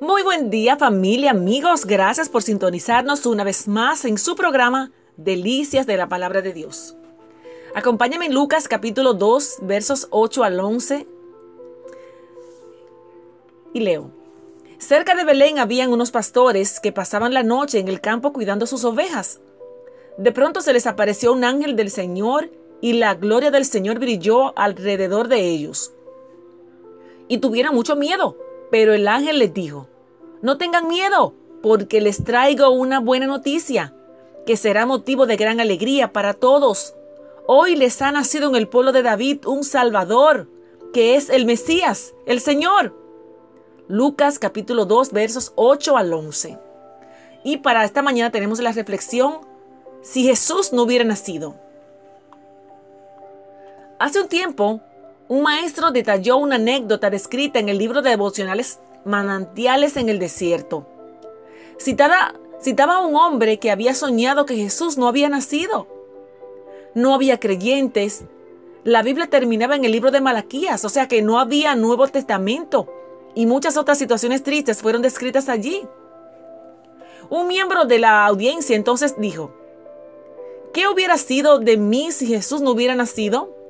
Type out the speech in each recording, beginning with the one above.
Muy buen día familia, amigos. Gracias por sintonizarnos una vez más en su programa Delicias de la Palabra de Dios. Acompáñame en Lucas capítulo 2 versos 8 al 11 y leo. Cerca de Belén habían unos pastores que pasaban la noche en el campo cuidando sus ovejas. De pronto se les apareció un ángel del Señor y la gloria del Señor brilló alrededor de ellos. Y tuvieron mucho miedo, pero el ángel les dijo, no tengan miedo, porque les traigo una buena noticia, que será motivo de gran alegría para todos. Hoy les ha nacido en el pueblo de David un Salvador, que es el Mesías, el Señor. Lucas capítulo 2 versos 8 al 11. Y para esta mañana tenemos la reflexión, si Jesús no hubiera nacido. Hace un tiempo, un maestro detalló una anécdota descrita en el libro de devocionales Manantiales en el Desierto. Citada, citaba a un hombre que había soñado que Jesús no había nacido. No había creyentes. La Biblia terminaba en el libro de Malaquías, o sea que no había Nuevo Testamento. Y muchas otras situaciones tristes fueron descritas allí. Un miembro de la audiencia entonces dijo, ¿qué hubiera sido de mí si Jesús no hubiera nacido?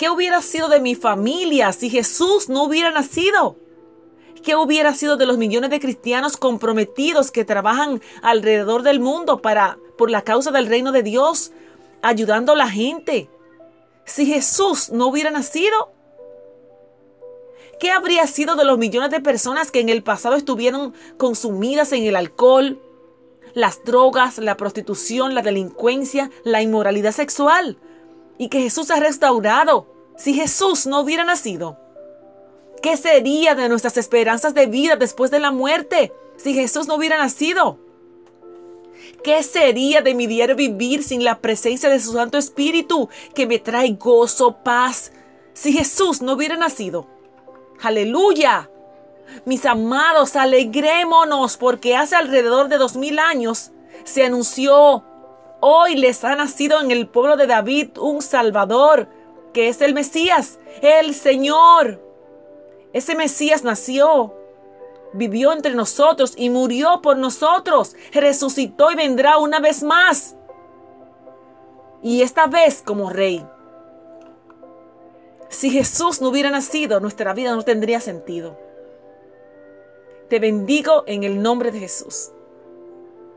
¿Qué hubiera sido de mi familia si Jesús no hubiera nacido? ¿Qué hubiera sido de los millones de cristianos comprometidos que trabajan alrededor del mundo para por la causa del reino de Dios, ayudando a la gente? Si Jesús no hubiera nacido, ¿qué habría sido de los millones de personas que en el pasado estuvieron consumidas en el alcohol, las drogas, la prostitución, la delincuencia, la inmoralidad sexual? Y que Jesús ha restaurado si Jesús no hubiera nacido? ¿Qué sería de nuestras esperanzas de vida después de la muerte si Jesús no hubiera nacido? ¿Qué sería de mi diario vivir sin la presencia de su Santo Espíritu que me trae gozo, paz, si Jesús no hubiera nacido? Aleluya. Mis amados, alegrémonos porque hace alrededor de dos mil años se anunció Hoy les ha nacido en el pueblo de David un Salvador, que es el Mesías, el Señor. Ese Mesías nació, vivió entre nosotros y murió por nosotros, resucitó y vendrá una vez más. Y esta vez como rey. Si Jesús no hubiera nacido, nuestra vida no tendría sentido. Te bendigo en el nombre de Jesús.